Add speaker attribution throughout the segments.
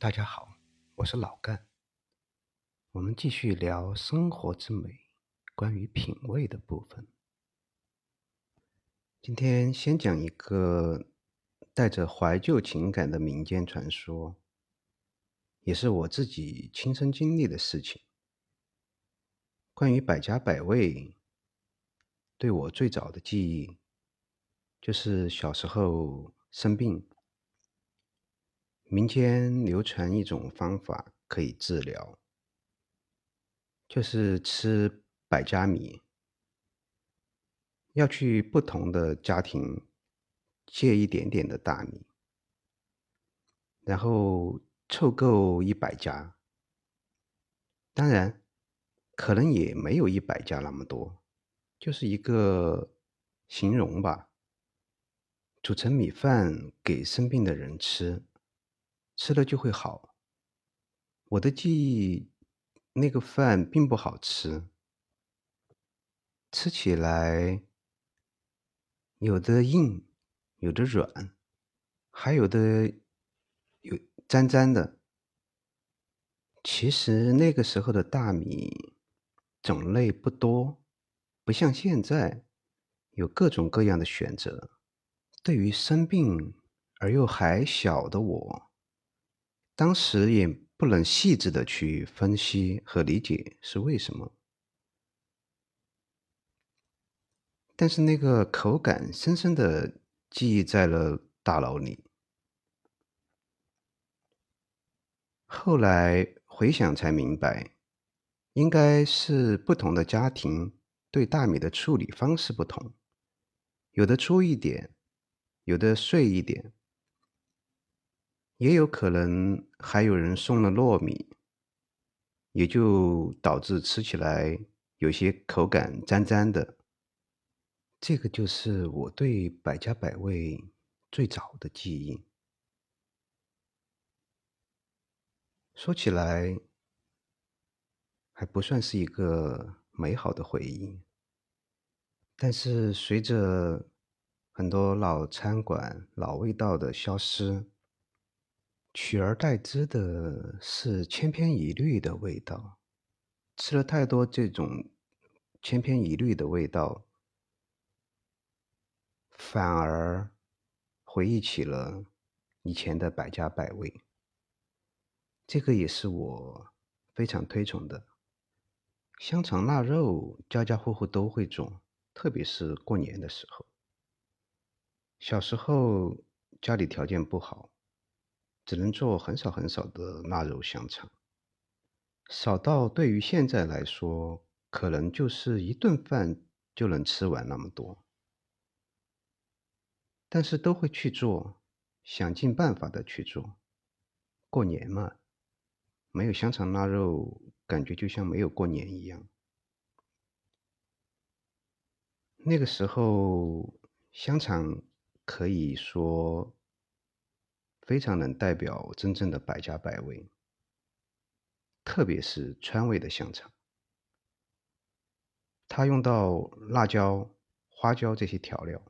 Speaker 1: 大家好，我是老干。我们继续聊生活之美，关于品味的部分。今天先讲一个带着怀旧情感的民间传说，也是我自己亲身经历的事情。关于百家百味，对我最早的记忆，就是小时候生病。民间流传一种方法可以治疗，就是吃百家米。要去不同的家庭借一点点的大米，然后凑够一百家。当然，可能也没有一百家那么多，就是一个形容吧。煮成米饭给生病的人吃。吃了就会好。我的记忆，那个饭并不好吃，吃起来有的硬，有的软，还有的有粘粘的。其实那个时候的大米种类不多，不像现在有各种各样的选择。对于生病而又还小的我。当时也不能细致的去分析和理解是为什么，但是那个口感深深的记忆在了大脑里。后来回想才明白，应该是不同的家庭对大米的处理方式不同，有的粗一点，有的碎一点。也有可能还有人送了糯米，也就导致吃起来有些口感粘粘的。这个就是我对百家百味最早的记忆。说起来还不算是一个美好的回忆，但是随着很多老餐馆、老味道的消失。取而代之的是千篇一律的味道，吃了太多这种千篇一律的味道，反而回忆起了以前的百家百味。这个也是我非常推崇的。香肠、腊肉，家家户户都会做，特别是过年的时候。小时候家里条件不好。只能做很少很少的腊肉香肠，少到对于现在来说，可能就是一顿饭就能吃完那么多。但是都会去做，想尽办法的去做。过年嘛，没有香肠腊肉，感觉就像没有过年一样。那个时候，香肠可以说。非常能代表真正的百家百味，特别是川味的香肠，它用到辣椒、花椒这些调料。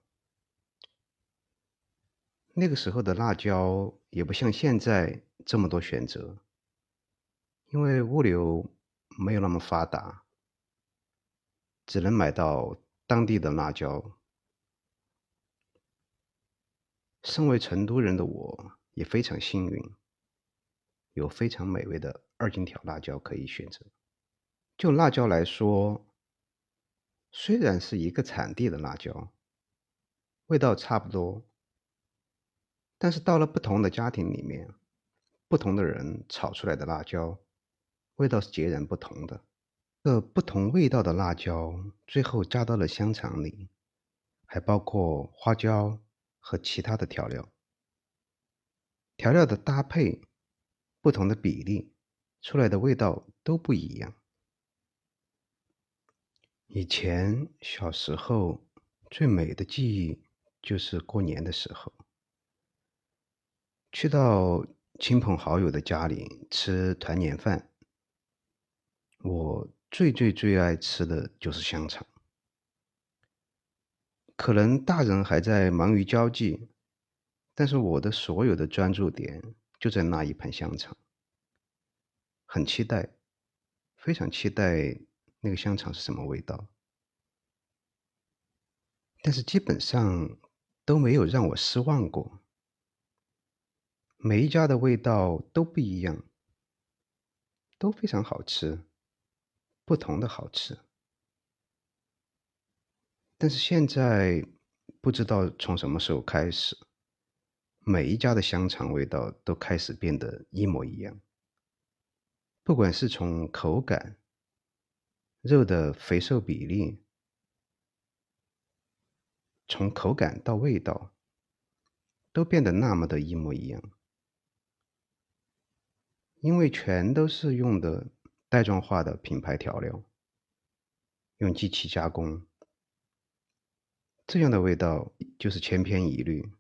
Speaker 1: 那个时候的辣椒也不像现在这么多选择，因为物流没有那么发达，只能买到当地的辣椒。身为成都人的我。也非常幸运，有非常美味的二荆条辣椒可以选择。就辣椒来说，虽然是一个产地的辣椒，味道差不多，但是到了不同的家庭里面，不同的人炒出来的辣椒，味道是截然不同的。这不同味道的辣椒，最后加到了香肠里，还包括花椒和其他的调料。调料的搭配，不同的比例，出来的味道都不一样。以前小时候最美的记忆就是过年的时候，去到亲朋好友的家里吃团年饭，我最最最爱吃的就是香肠。可能大人还在忙于交际。但是我的所有的专注点就在那一盘香肠，很期待，非常期待那个香肠是什么味道，但是基本上都没有让我失望过，每一家的味道都不一样，都非常好吃，不同的好吃。但是现在不知道从什么时候开始，每一家的香肠味道都开始变得一模一样。不管是从口感、肉的肥瘦比例，从口感到味道，都变得那么的一模一样。因为全都是用的袋装化的品牌调料，用机器加工。这样的味道就是千篇一律。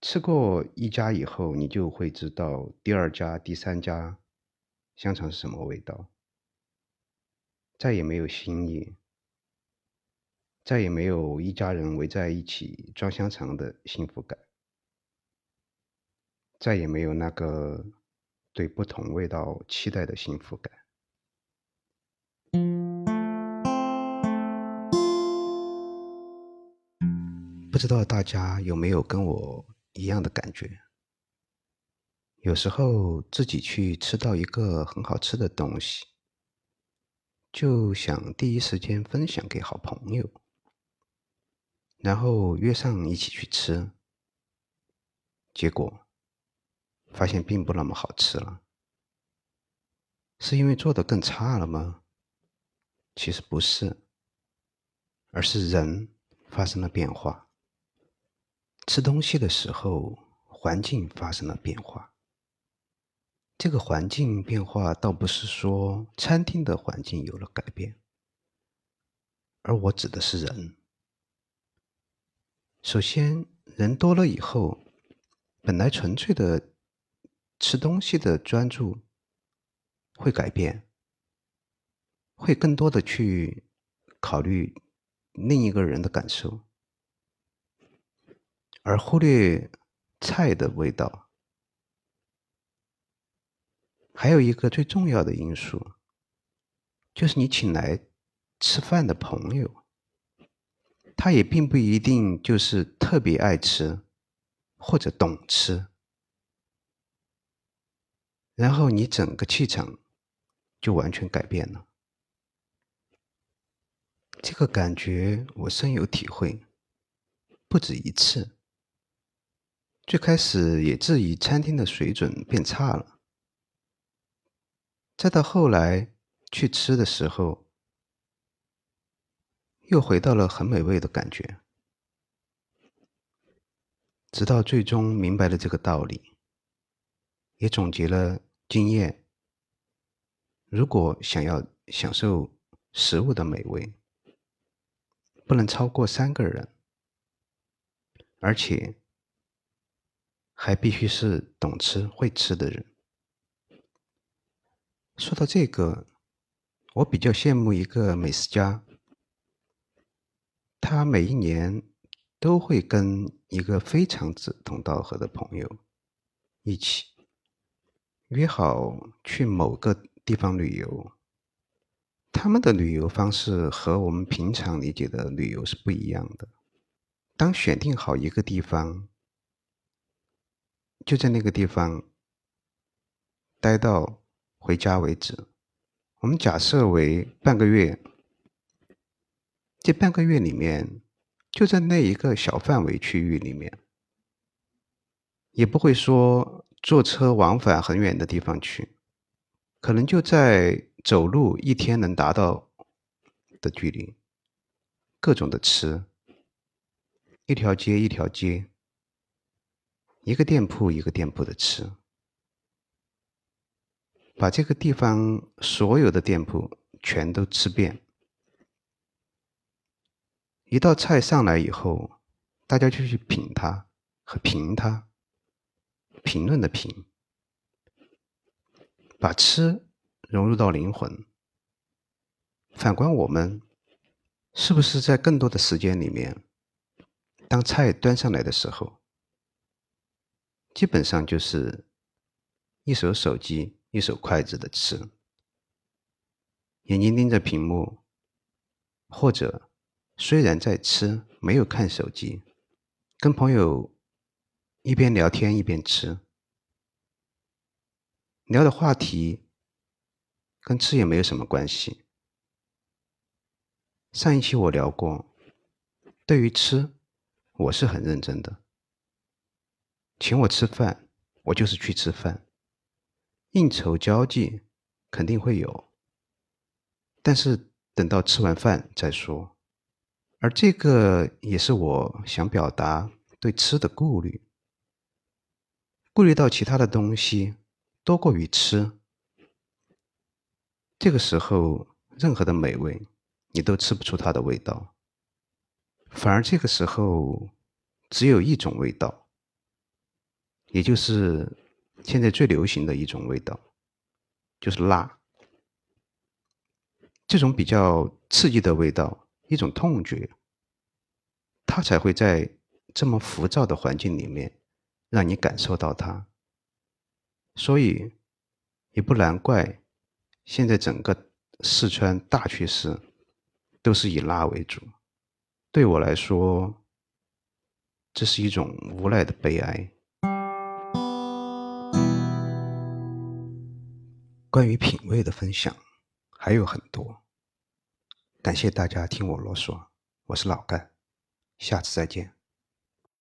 Speaker 1: 吃过一家以后，你就会知道第二家、第三家香肠是什么味道。再也没有新意，再也没有一家人围在一起装香肠的幸福感，再也没有那个对不同味道期待的幸福感。不知道大家有没有跟我一样的感觉？有时候自己去吃到一个很好吃的东西，就想第一时间分享给好朋友，然后约上一起去吃。结果发现并不那么好吃了，是因为做的更差了吗？其实不是，而是人发生了变化。吃东西的时候，环境发生了变化。这个环境变化倒不是说餐厅的环境有了改变，而我指的是人。首先，人多了以后，本来纯粹的吃东西的专注会改变，会更多的去考虑另一个人的感受。而忽略菜的味道，还有一个最重要的因素，就是你请来吃饭的朋友，他也并不一定就是特别爱吃或者懂吃，然后你整个气场就完全改变了。这个感觉我深有体会，不止一次。最开始也质疑餐厅的水准变差了，再到后来去吃的时候，又回到了很美味的感觉，直到最终明白了这个道理，也总结了经验。如果想要享受食物的美味，不能超过三个人，而且。还必须是懂吃会吃的人。说到这个，我比较羡慕一个美食家，他每一年都会跟一个非常志同道合的朋友一起约好去某个地方旅游。他们的旅游方式和我们平常理解的旅游是不一样的。当选定好一个地方。就在那个地方待到回家为止。我们假设为半个月，这半个月里面，就在那一个小范围区域里面，也不会说坐车往返很远的地方去，可能就在走路一天能达到的距离，各种的吃，一条街一条街。一个店铺一个店铺的吃，把这个地方所有的店铺全都吃遍。一道菜上来以后，大家就去品它和评它，评论的评，把吃融入到灵魂。反观我们，是不是在更多的时间里面，当菜端上来的时候？基本上就是一手手机、一手筷子的吃，眼睛盯着屏幕，或者虽然在吃，没有看手机，跟朋友一边聊天一边吃，聊的话题跟吃也没有什么关系。上一期我聊过，对于吃，我是很认真的。请我吃饭，我就是去吃饭。应酬交际肯定会有，但是等到吃完饭再说。而这个也是我想表达对吃的顾虑，顾虑到其他的东西多过于吃。这个时候，任何的美味你都吃不出它的味道，反而这个时候只有一种味道。也就是现在最流行的一种味道，就是辣。这种比较刺激的味道，一种痛觉，它才会在这么浮躁的环境里面让你感受到它。所以也不难怪，现在整个四川大趋势都是以辣为主。对我来说，这是一种无奈的悲哀。关于品味的分享还有很多，感谢大家听我啰嗦，我是老干，下次再见。